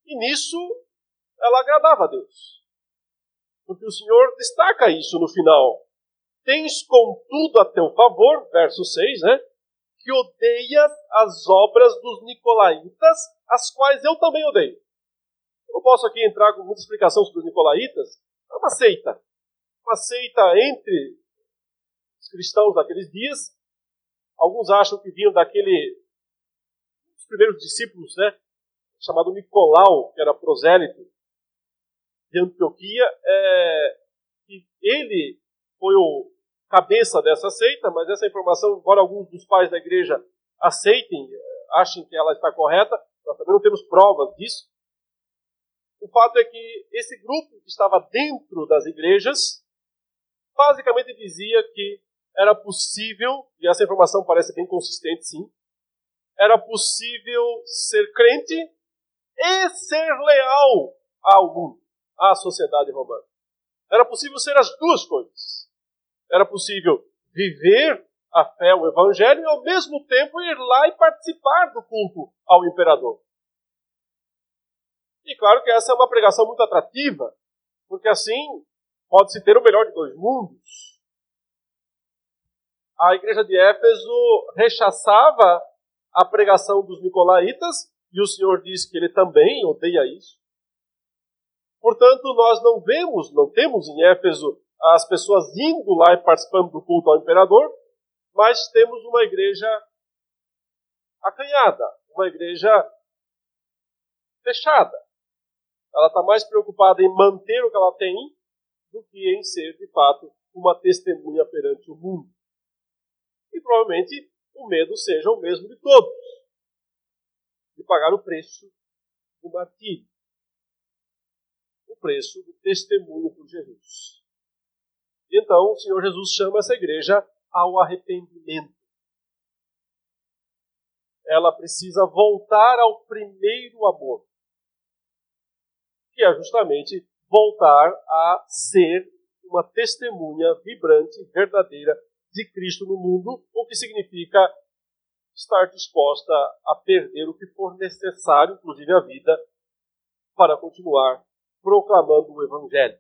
E nisso ela agradava a Deus. Porque o Senhor destaca isso no final. Tens contudo a teu favor, verso 6, né? Que odeias as obras dos nicolaítas, as quais eu também odeio. Não posso aqui entrar com muita explicação sobre os nicolaítas. É uma seita. Uma seita entre os cristãos daqueles dias. Alguns acham que vinham daquele. Os primeiros discípulos, né? Chamado Nicolau, que era prosélito de Antioquia. É, e ele foi o cabeça dessa seita, mas essa informação, embora alguns dos pais da igreja aceitem, achem que ela está correta, nós também não temos provas disso. O fato é que esse grupo que estava dentro das igrejas basicamente dizia que era possível, e essa informação parece bem consistente, sim, era possível ser crente e ser leal ao mundo, à sociedade romana. Era possível ser as duas coisas. Era possível viver a fé, o evangelho, e ao mesmo tempo ir lá e participar do culto ao imperador. E claro que essa é uma pregação muito atrativa, porque assim pode-se ter o melhor de dois mundos. A igreja de Éfeso rechaçava a pregação dos nicolaítas, e o Senhor diz que ele também odeia isso. Portanto, nós não vemos, não temos em Éfeso as pessoas indo lá e participando do culto ao imperador, mas temos uma igreja acanhada, uma igreja fechada. Ela está mais preocupada em manter o que ela tem do que em ser, de fato, uma testemunha perante o mundo. E provavelmente o medo seja o mesmo de todos de pagar o preço do martírio o preço do testemunho por Jesus. Então, o Senhor Jesus chama essa igreja ao arrependimento. Ela precisa voltar ao primeiro amor, que é justamente voltar a ser uma testemunha vibrante, verdadeira de Cristo no mundo, o que significa estar disposta a perder o que for necessário, inclusive a vida, para continuar proclamando o Evangelho.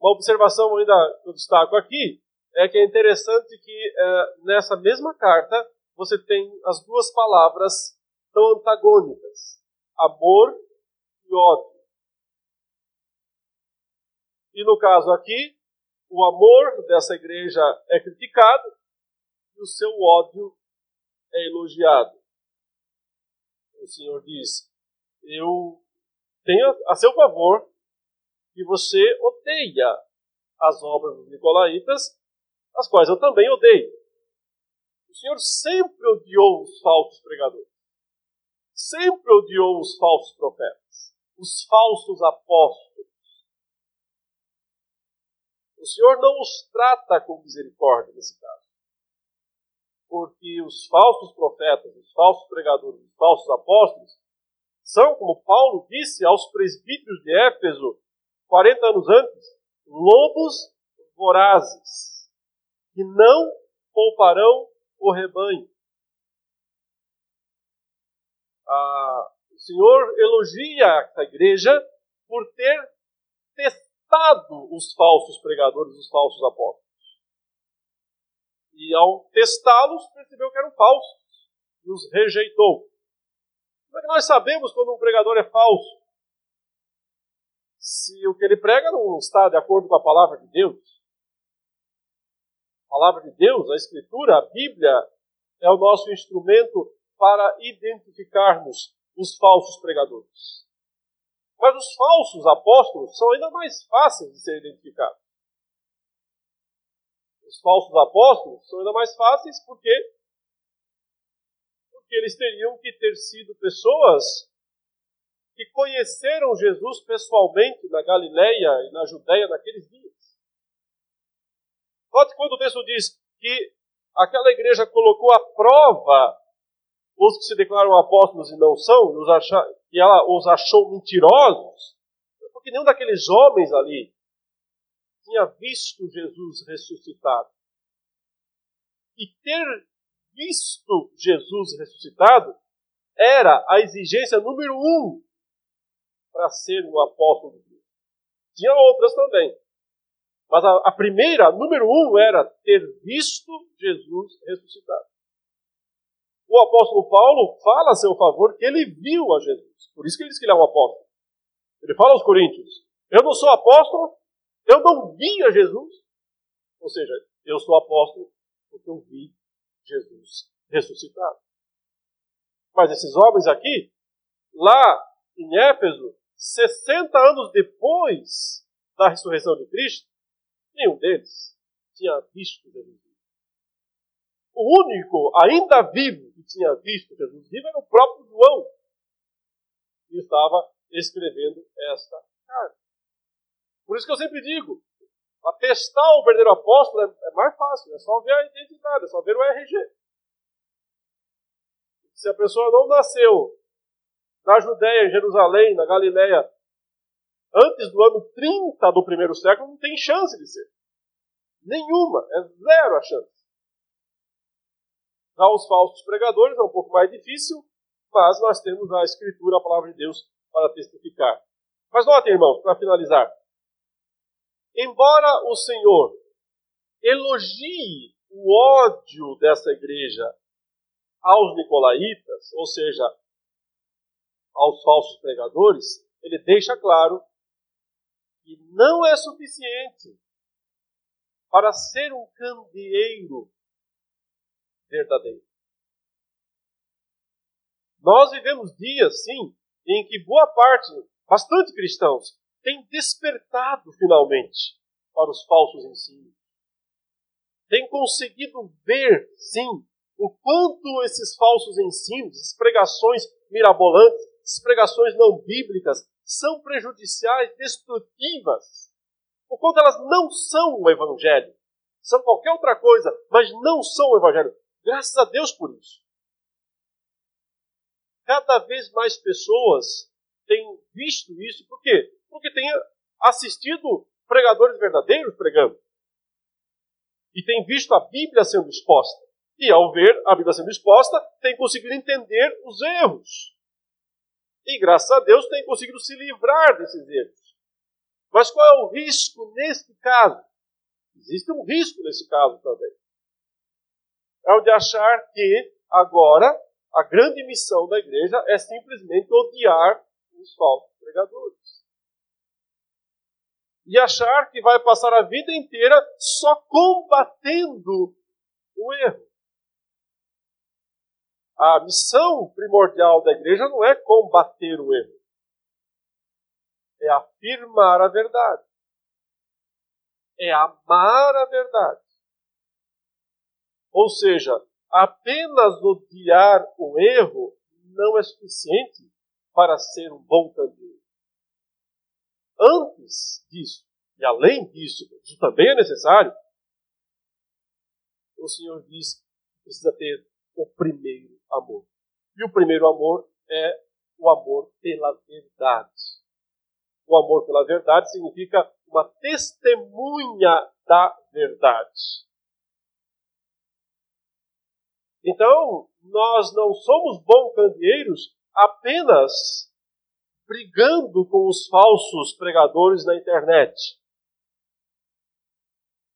Uma observação ainda que eu destaco aqui é que é interessante que é, nessa mesma carta você tem as duas palavras tão antagônicas: amor e ódio. E no caso aqui, o amor dessa igreja é criticado e o seu ódio é elogiado. O Senhor diz: Eu tenho a seu favor que você odeia as obras dos Nicolaitas, as quais eu também odeio. O Senhor sempre odiou os falsos pregadores. Sempre odiou os falsos profetas, os falsos apóstolos. O Senhor não os trata com misericórdia nesse caso. Porque os falsos profetas, os falsos pregadores, os falsos apóstolos são, como Paulo disse aos presbíteros de Éfeso, 40 anos antes, lobos vorazes, que não pouparão o rebanho. Ah, Senhor elogia essa igreja por ter testado os falsos pregadores, os falsos apóstolos. E ao testá-los, percebeu que eram falsos e os rejeitou. Como é que nós sabemos quando um pregador é falso? Se o que ele prega não está de acordo com a palavra de Deus. A palavra de Deus, a Escritura, a Bíblia, é o nosso instrumento para identificarmos os falsos pregadores. Mas os falsos apóstolos são ainda mais fáceis de ser identificados. Os falsos apóstolos são ainda mais fáceis porque porque eles teriam que ter sido pessoas que conheceram Jesus pessoalmente na Galileia e na Judéia naqueles dias. Note quando o texto diz que aquela igreja colocou à prova os que se declaram apóstolos e não são, e ela os achou mentirosos, porque nenhum daqueles homens ali tinha visto Jesus ressuscitado. E ter visto Jesus ressuscitado era a exigência número um para ser um apóstolo de Cristo. Tinha outras também. Mas a, a primeira, número um, era ter visto Jesus ressuscitado. O apóstolo Paulo fala a seu favor que ele viu a Jesus. Por isso que ele diz que ele é um apóstolo. Ele fala aos Coríntios: Eu não sou apóstolo, eu não vi a Jesus. Ou seja, eu sou apóstolo porque eu vi Jesus ressuscitado. Mas esses homens aqui, lá em Éfeso, 60 anos depois da ressurreição de Cristo, nenhum deles tinha visto Jesus. O único ainda vivo que tinha visto Jesus vivo era o próprio João, que estava escrevendo esta carta. Por isso que eu sempre digo, atestar o verdadeiro apóstolo é, é mais fácil, é só ver a identidade, é só ver o RG. Se a pessoa não nasceu na Judéia, em Jerusalém, na Galiléia, antes do ano 30 do primeiro século, não tem chance de ser. Nenhuma, é zero a chance. Já os falsos pregadores é um pouco mais difícil, mas nós temos a Escritura, a palavra de Deus, para testificar. Mas notem, irmãos, para finalizar. Embora o Senhor elogie o ódio dessa igreja aos nicolaítas, ou seja, aos falsos pregadores, ele deixa claro que não é suficiente para ser um candeeiro verdadeiro. Nós vivemos dias, sim, em que boa parte, bastante cristãos, tem despertado finalmente para os falsos ensinos. Tem conseguido ver, sim, o quanto esses falsos ensinos, essas pregações mirabolantes, essas pregações não bíblicas são prejudiciais, destrutivas, o quanto elas não são o Evangelho. São qualquer outra coisa, mas não são o Evangelho. Graças a Deus por isso. Cada vez mais pessoas têm visto isso. Por quê? Porque têm assistido pregadores verdadeiros pregando. E têm visto a Bíblia sendo exposta. E ao ver a Bíblia sendo exposta, têm conseguido entender os erros. E graças a Deus têm conseguido se livrar desses erros. Mas qual é o risco neste caso? Existe um risco nesse caso também. É o de achar que agora a grande missão da igreja é simplesmente odiar os falsos pregadores. E achar que vai passar a vida inteira só combatendo o erro. A missão primordial da igreja não é combater o erro, é afirmar a verdade, é amar a verdade. Ou seja, apenas odiar o erro não é suficiente para ser um bom candeeiro. Antes disso, e além disso, isso também é necessário, o Senhor diz que precisa ter o primeiro amor. E o primeiro amor é o amor pela verdade. O amor pela verdade significa uma testemunha da verdade. Então, nós não somos bons candeeiros apenas brigando com os falsos pregadores na internet.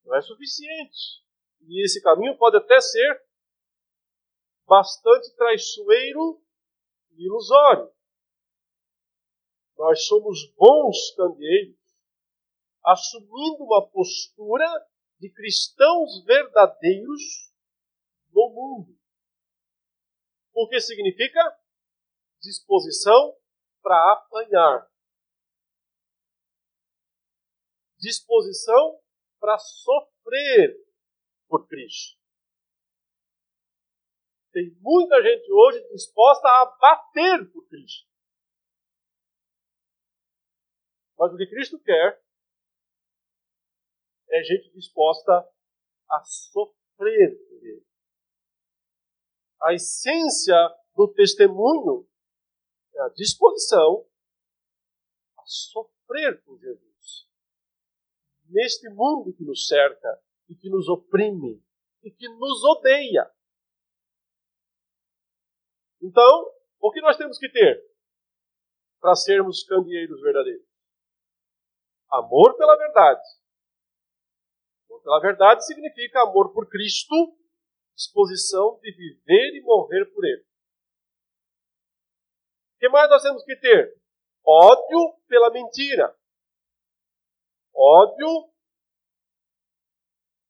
Não é suficiente. E esse caminho pode até ser bastante traiçoeiro e ilusório. Nós somos bons candeeiros, assumindo uma postura de cristãos verdadeiros no mundo. O que significa disposição para apanhar, disposição para sofrer por Cristo. Tem muita gente hoje disposta a bater por Cristo. Mas o que Cristo quer é gente disposta a sofrer por Ele. A essência do testemunho é a disposição a sofrer por Jesus. Neste mundo que nos cerca e que nos oprime e que nos odeia. Então, o que nós temos que ter para sermos candeeiros verdadeiros? Amor pela verdade. Amor pela verdade significa amor por Cristo, disposição de viver e morrer por Ele. O que mais nós temos que ter? Ódio pela mentira. Ódio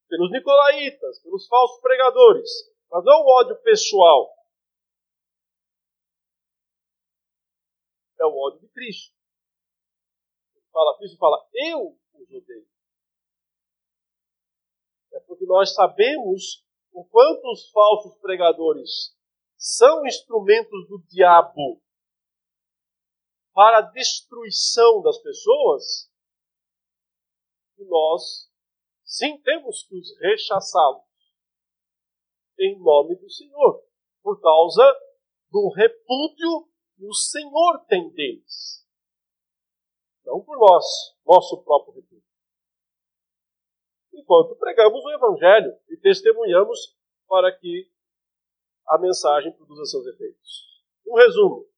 pelos nicolaítas, pelos falsos pregadores. Mas não o ódio pessoal. É o ódio de Cristo. Fala, Cristo fala, eu os odeio. É porque nós sabemos o quanto os falsos pregadores são instrumentos do diabo para a destruição das pessoas, nós, sim, temos que os rechaçá-los em nome do Senhor, por causa do repúdio que o Senhor tem deles. Não por nós, nosso próprio repúdio. Enquanto pregamos o Evangelho e testemunhamos para que a mensagem produza seus efeitos. Um resumo: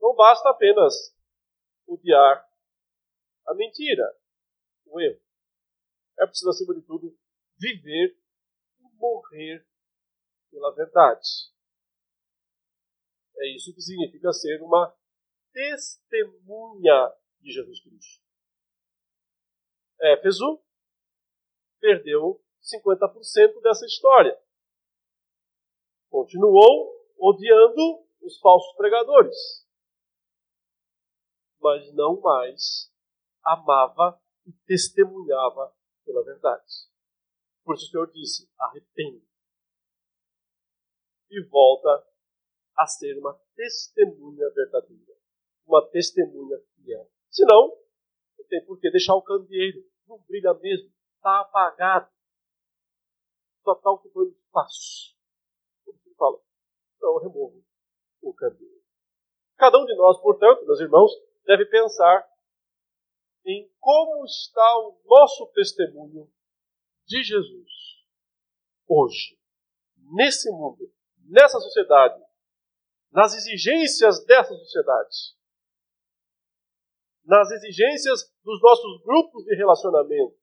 não basta apenas odiar a mentira, o erro. É preciso, acima de tudo, viver e morrer pela verdade. É isso que significa ser uma testemunha de Jesus Cristo. Éfeso perdeu 50% dessa história. Continuou odiando os falsos pregadores mas não mais amava e testemunhava pela verdade. Por isso o Senhor disse: arrepende. E volta a ser uma testemunha verdadeira, uma testemunha fiel. Senão, não tem por que deixar o candeeiro, não brilha mesmo, está apagado, só está ocupando espaço. Como ele fala, então removo o candeeiro. Cada um de nós, portanto, meus irmãos, deve pensar em como está o nosso testemunho de Jesus hoje, nesse mundo, nessa sociedade, nas exigências dessa sociedade, nas exigências dos nossos grupos de relacionamento.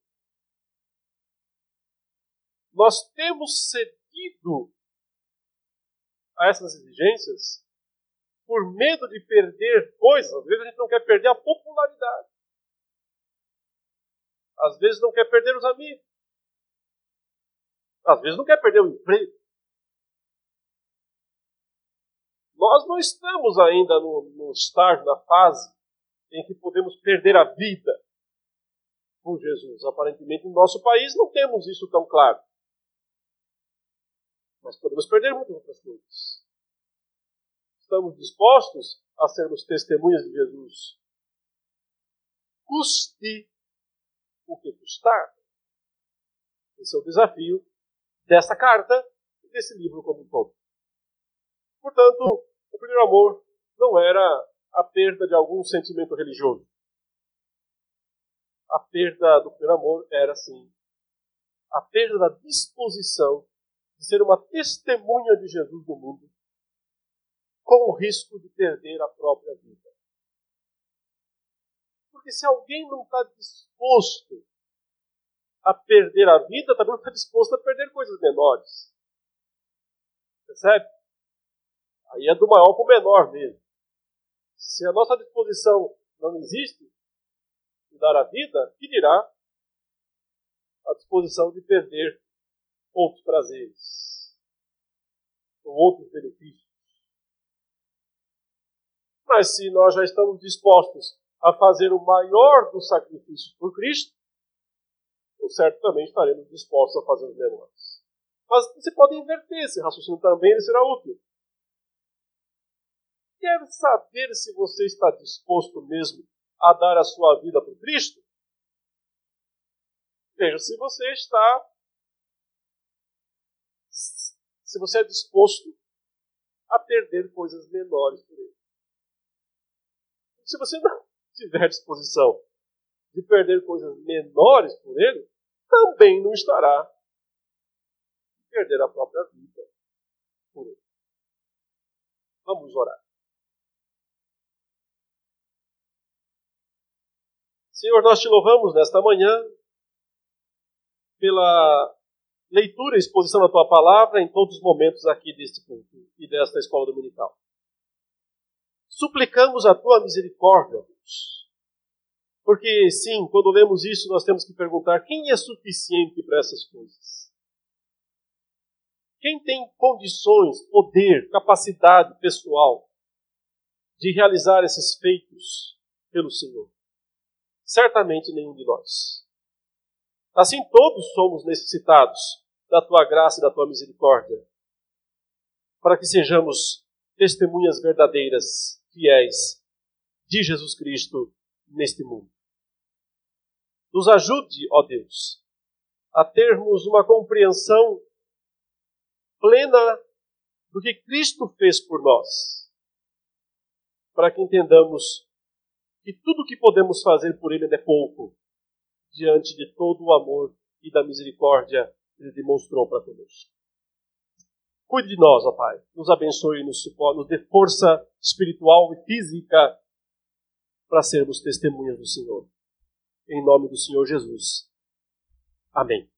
Nós temos cedido a essas exigências por medo de perder coisas. Às vezes a gente não quer perder a popularidade. Às vezes não quer perder os amigos. Às vezes não quer perder o emprego. Nós não estamos ainda no, no estágio, na fase em que podemos perder a vida por Jesus. Aparentemente, no nosso país não temos isso tão claro. Mas podemos perder muitas outras coisas estamos dispostos a sermos testemunhas de Jesus. Custe o que custar. Esse é o desafio dessa carta e desse livro como um todo. Portanto, o primeiro amor não era a perda de algum sentimento religioso. A perda do primeiro amor era, sim, a perda da disposição de ser uma testemunha de Jesus no mundo com o risco de perder a própria vida. Porque se alguém não está disposto a perder a vida, também não está disposto a perder coisas menores. Percebe? Aí é do maior para o menor mesmo. Se a nossa disposição não existe de dar a vida, que dirá a disposição de perder outros prazeres ou outros benefícios? Mas se nós já estamos dispostos a fazer o maior dos sacrifícios por Cristo, certamente estaremos dispostos a fazer os menores. Mas você pode inverter esse raciocínio também, ele será útil. Quer saber se você está disposto mesmo a dar a sua vida para Cristo? Veja se você está. Se você é disposto a perder coisas menores por ele. Se você não [LAUGHS] tiver disposição de perder coisas menores por ele, também não estará perder a própria vida por ele. Vamos orar. Senhor, nós te louvamos nesta manhã pela leitura e exposição da tua palavra em todos os momentos aqui deste culto e desta escola dominical. Suplicamos a tua misericórdia, Deus. Porque, sim, quando lemos isso, nós temos que perguntar quem é suficiente para essas coisas. Quem tem condições, poder, capacidade pessoal de realizar esses feitos pelo Senhor? Certamente nenhum de nós. Assim, todos somos necessitados da tua graça e da tua misericórdia, para que sejamos testemunhas verdadeiras, fiéis de Jesus Cristo neste mundo. Nos ajude, ó Deus, a termos uma compreensão plena do que Cristo fez por nós, para que entendamos que tudo o que podemos fazer por Ele é pouco diante de todo o amor e da misericórdia Ele demonstrou para conosco. Cuide de nós, ó Pai. Nos abençoe, nos, nos dê força espiritual e física para sermos testemunhas do Senhor. Em nome do Senhor Jesus. Amém.